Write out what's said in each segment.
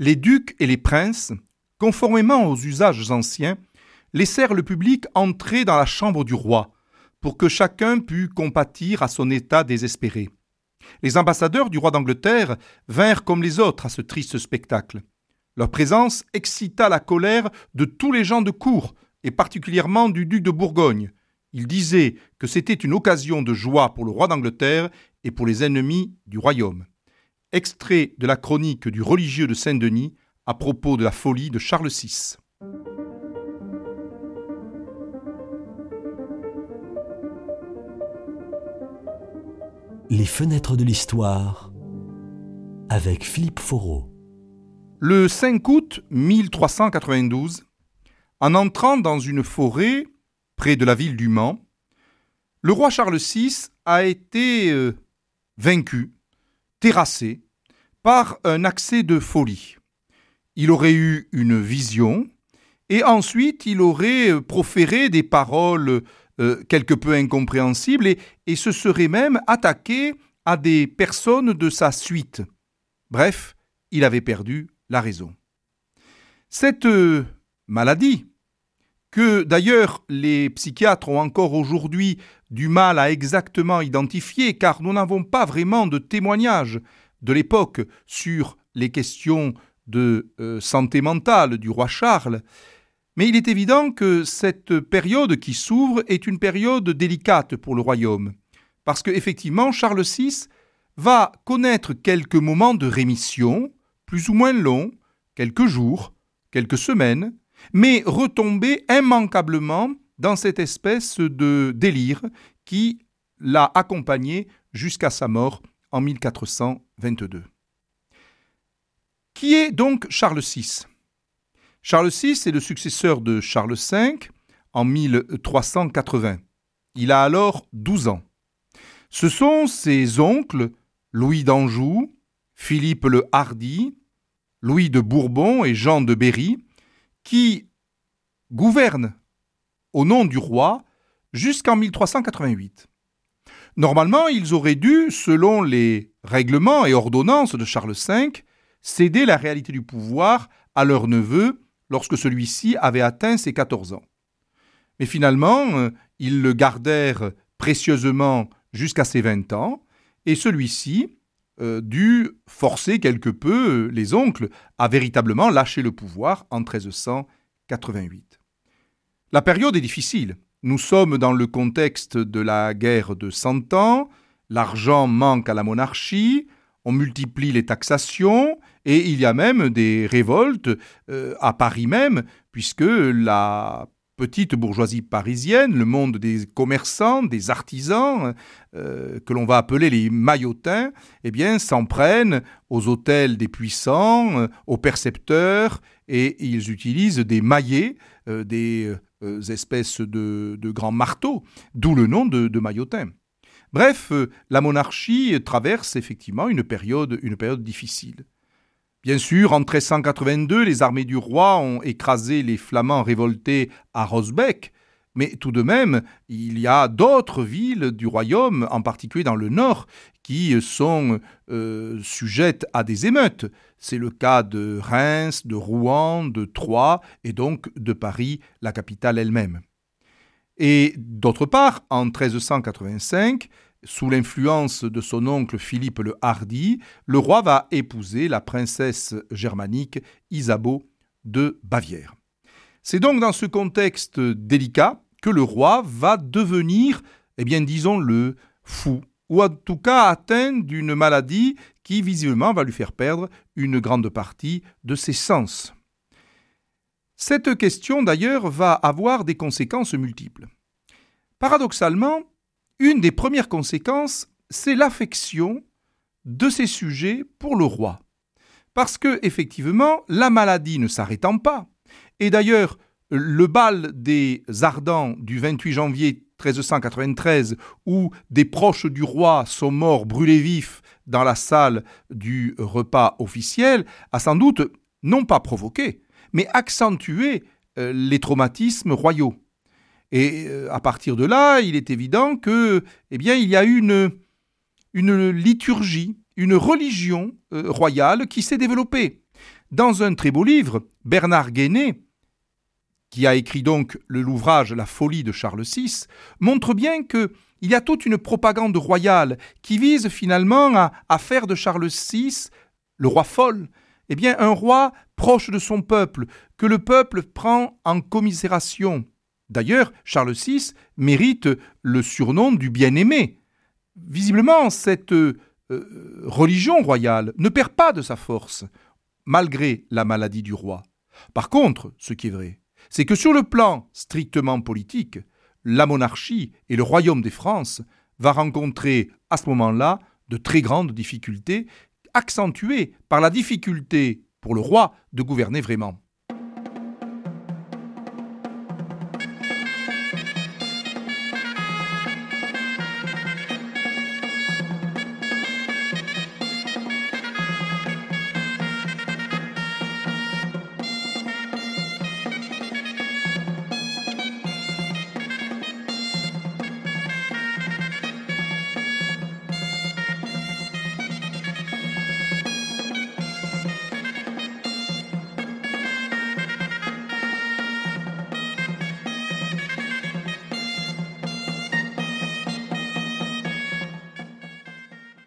Les ducs et les princes, conformément aux usages anciens, laissèrent le public entrer dans la chambre du roi, pour que chacun pût compatir à son état désespéré. Les ambassadeurs du roi d'Angleterre vinrent comme les autres à ce triste spectacle. Leur présence excita la colère de tous les gens de cour, et particulièrement du duc de Bourgogne. Il disait que c'était une occasion de joie pour le roi d'Angleterre et pour les ennemis du royaume. Extrait de la chronique du religieux de Saint-Denis à propos de la folie de Charles VI. Les fenêtres de l'histoire avec Philippe Foreau. Le 5 août 1392, en entrant dans une forêt près de la ville du Mans, le roi Charles VI a été euh, vaincu, terrassé, par un accès de folie. Il aurait eu une vision, et ensuite il aurait euh, proféré des paroles euh, quelque peu incompréhensible et, se serait même attaqué à des personnes de sa suite. Bref, il avait perdu la raison. Cette euh, maladie, que d'ailleurs les psychiatres ont encore aujourd'hui du mal à exactement identifier, car nous n'avons pas vraiment de témoignages de l'époque sur les questions de euh, santé mentale du roi Charles, mais il est évident que cette période qui s'ouvre est une période délicate pour le royaume, parce qu'effectivement Charles VI va connaître quelques moments de rémission, plus ou moins longs, quelques jours, quelques semaines, mais retomber immanquablement dans cette espèce de délire qui l'a accompagné jusqu'à sa mort en 1422. Qui est donc Charles VI Charles VI est le successeur de Charles V en 1380. Il a alors 12 ans. Ce sont ses oncles Louis d'Anjou, Philippe le Hardy, Louis de Bourbon et Jean de Berry qui gouvernent au nom du roi jusqu'en 1388. Normalement, ils auraient dû, selon les règlements et ordonnances de Charles V, céder la réalité du pouvoir à leur neveu lorsque celui-ci avait atteint ses 14 ans. Mais finalement, euh, ils le gardèrent précieusement jusqu'à ses 20 ans, et celui-ci euh, dut forcer quelque peu les oncles à véritablement lâcher le pouvoir en 1388. La période est difficile. Nous sommes dans le contexte de la guerre de Cent Ans, l'argent manque à la monarchie, on multiplie les taxations, et il y a même des révoltes euh, à Paris même, puisque la petite bourgeoisie parisienne, le monde des commerçants, des artisans, euh, que l'on va appeler les maillotins, eh bien, s'en prennent aux hôtels des puissants, euh, aux percepteurs, et ils utilisent des maillets, des espèces de, grands marteaux, d'où le nom de, de maillotins. Bref, la monarchie traverse effectivement une période, une période difficile. Bien sûr, en 1382, les armées du roi ont écrasé les Flamands révoltés à Rosbeck, mais tout de même, il y a d'autres villes du royaume, en particulier dans le nord, qui sont euh, sujettes à des émeutes. C'est le cas de Reims, de Rouen, de Troyes et donc de Paris, la capitale elle-même. Et d'autre part, en 1385, sous l'influence de son oncle Philippe le Hardy, le roi va épouser la princesse germanique Isabeau de Bavière. C'est donc dans ce contexte délicat que le roi va devenir, eh bien disons-le, fou, ou en tout cas atteint d'une maladie qui visiblement va lui faire perdre une grande partie de ses sens. Cette question d'ailleurs va avoir des conséquences multiples. Paradoxalement, une des premières conséquences, c'est l'affection de ces sujets pour le roi. Parce que, effectivement, la maladie ne s'arrêtant pas, et d'ailleurs, le bal des Ardents du 28 janvier 1393, où des proches du roi sont morts brûlés vifs dans la salle du repas officiel, a sans doute non pas provoqué, mais accentué euh, les traumatismes royaux. Et euh, à partir de là, il est évident que, eh bien, il y a une, une liturgie, une religion euh, royale qui s'est développée. dans un très beau livre, Bernard Guéné, qui a écrit donc l'ouvrage La folie de Charles VI, montre bien que il y a toute une propagande royale qui vise finalement à, faire de Charles VI le roi folle, eh bien un roi proche de son peuple, que le peuple prend en commisération. D'ailleurs, Charles VI mérite le surnom du bien-aimé. Visiblement, cette euh, religion royale ne perd pas de sa force, malgré la maladie du roi. Par contre, ce qui est vrai, c'est que sur le plan strictement politique, la monarchie et le royaume des France va rencontrer à ce moment-là de très grandes difficultés, accentuées par la difficulté pour le roi de gouverner vraiment.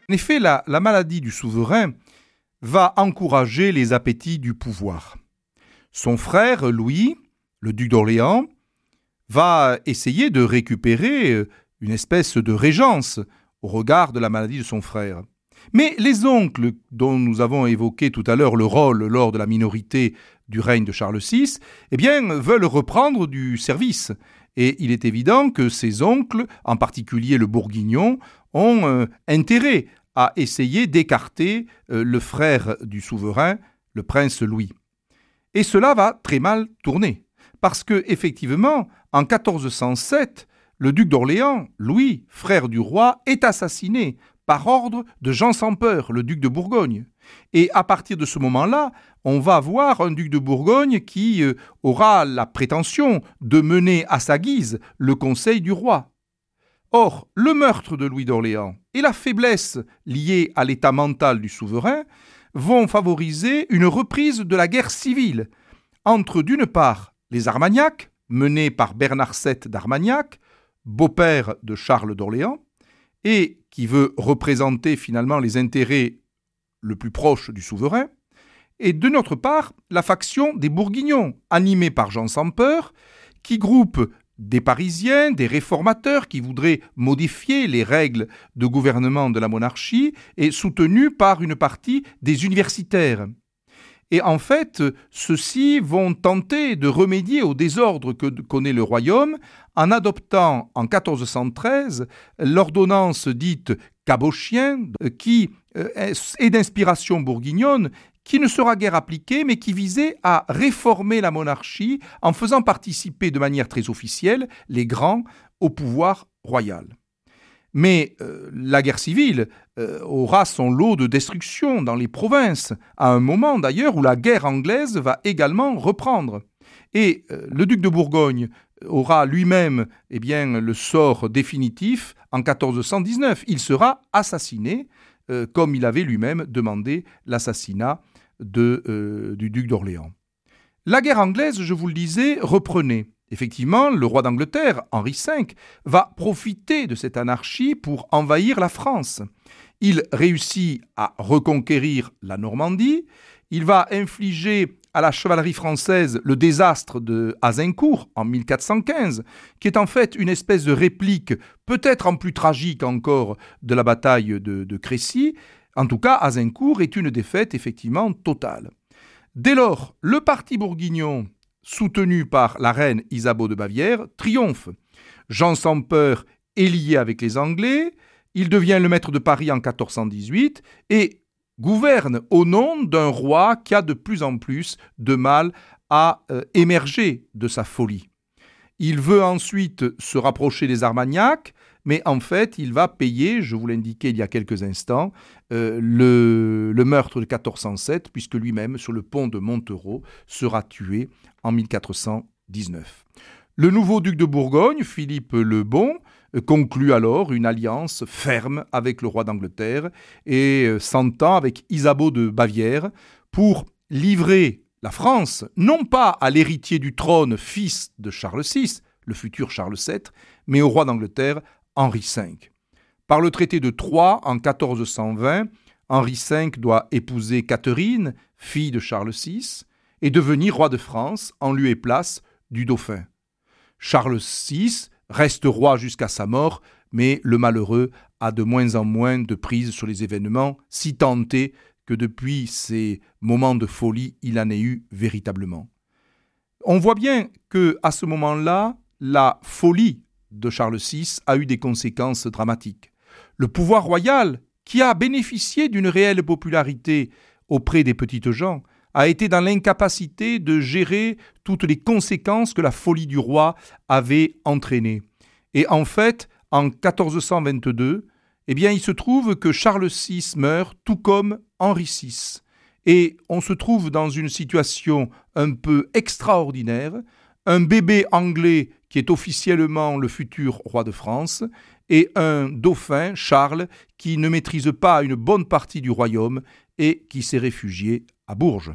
En effet, la, maladie du souverain va encourager les appétits du pouvoir. Son frère, Louis, le duc d'Orléans, va essayer de récupérer euh, une espèce de régence au regard de la maladie de son frère. Mais les oncles, dont nous avons évoqué tout à l'heure le rôle lors de la minorité du règne de Charles VI, eh bien, veulent reprendre du service. Et il est évident que ces oncles, en particulier le Bourguignon, ont euh, intérêt à essayer d'écarter euh, le frère du souverain, le prince Louis. Et cela va très mal tourner, parce que effectivement, en 1407, le duc d'Orléans, Louis, frère du roi, est assassiné par ordre de Jean sans peur, le duc de Bourgogne. Et à partir de ce moment-là, on va avoir un duc de Bourgogne qui euh, aura la prétention de mener à sa guise le conseil du roi. Or, le meurtre de Louis d'Orléans et la faiblesse liée à l'état mental du souverain vont favoriser une reprise de la guerre civile entre d'une part les Armagnacs, menés par Bernard VII d'Armagnac, beau-père de Charles d'Orléans, et qui veut représenter finalement les intérêts le plus proches du souverain, et de notre part la faction des Bourguignons, animée par Jean sans peur, qui groupe des Parisiens, des réformateurs qui voudraient modifier les règles de gouvernement de la monarchie et soutenus par une partie des universitaires. Et en fait, ceux-ci vont tenter de remédier au désordre que connaît le royaume en adoptant en 1413 l'ordonnance dite cabochien qui euh, est d'inspiration bourguignonne qui ne sera guère appliqué, mais qui visait à réformer la monarchie en faisant participer de manière très officielle les grands au pouvoir royal. Mais euh, la guerre civile euh, aura son lot de destruction dans les provinces, à un moment d'ailleurs où la guerre anglaise va également reprendre. Et euh, le duc de Bourgogne aura lui-même eh bien, le sort définitif en 1419. Il sera assassiné, comme il avait lui-même demandé l'assassinat euh, du duc d'Orléans. La guerre anglaise, je vous le disais, reprenait. Effectivement, le roi d'Angleterre, Henri V, va profiter de cette anarchie pour envahir la France. Il réussit à reconquérir la Normandie, il va infliger à la chevalerie française le désastre de Azincourt en 1415, qui est en fait une espèce de réplique, peut-être en plus tragique encore, de la bataille de, de Crécy, en tout cas, Azincourt est une défaite effectivement totale. Dès lors, le parti bourguignon, soutenu par la reine Isabeau de Bavière, triomphe. Jean sans peur est lié avec les Anglais, il devient le maître de Paris en 1418 et gouverne au nom d'un roi qui a de plus en plus de mal à euh, émerger de sa folie. Il veut ensuite se rapprocher des Armagnacs, mais en fait, il va payer, je vous l'indiquais il y a quelques instants, euh, le, le, meurtre de 1407, puisque lui-même, sur le pont de Montereau, sera tué en 1419. Le nouveau duc de Bourgogne, Philippe le Bon, euh, conclut alors une alliance ferme avec le roi d'Angleterre et euh, s'entend avec Isabeau de Bavière pour livrer la France, non pas à l'héritier du trône, fils de Charles VI, le futur Charles VII, mais au roi d'Angleterre, Henri V. Par le traité de Troyes en 1420, Henri V doit épouser Catherine, fille de Charles VI, et devenir roi de France en lieu et place du dauphin. Charles VI reste roi jusqu'à sa mort, mais le malheureux a de moins en moins de prise sur les événements, si tenté que depuis ces moments de folie, il en ait eu véritablement. On voit bien que à ce moment-là, la folie de Charles VI a eu des conséquences dramatiques. Le pouvoir royal, qui a bénéficié d'une réelle popularité auprès des petites gens, a été dans l'incapacité de gérer toutes les conséquences que la folie du roi avait entraînées. Et en fait, en 1422, eh bien, il se trouve que Charles VI meurt, tout comme Henri VI. Et on se trouve dans une situation un peu extraordinaire. Un bébé anglais qui est officiellement le futur roi de France, et un dauphin, Charles, qui ne maîtrise pas une bonne partie du royaume et qui s'est réfugié à Bourges.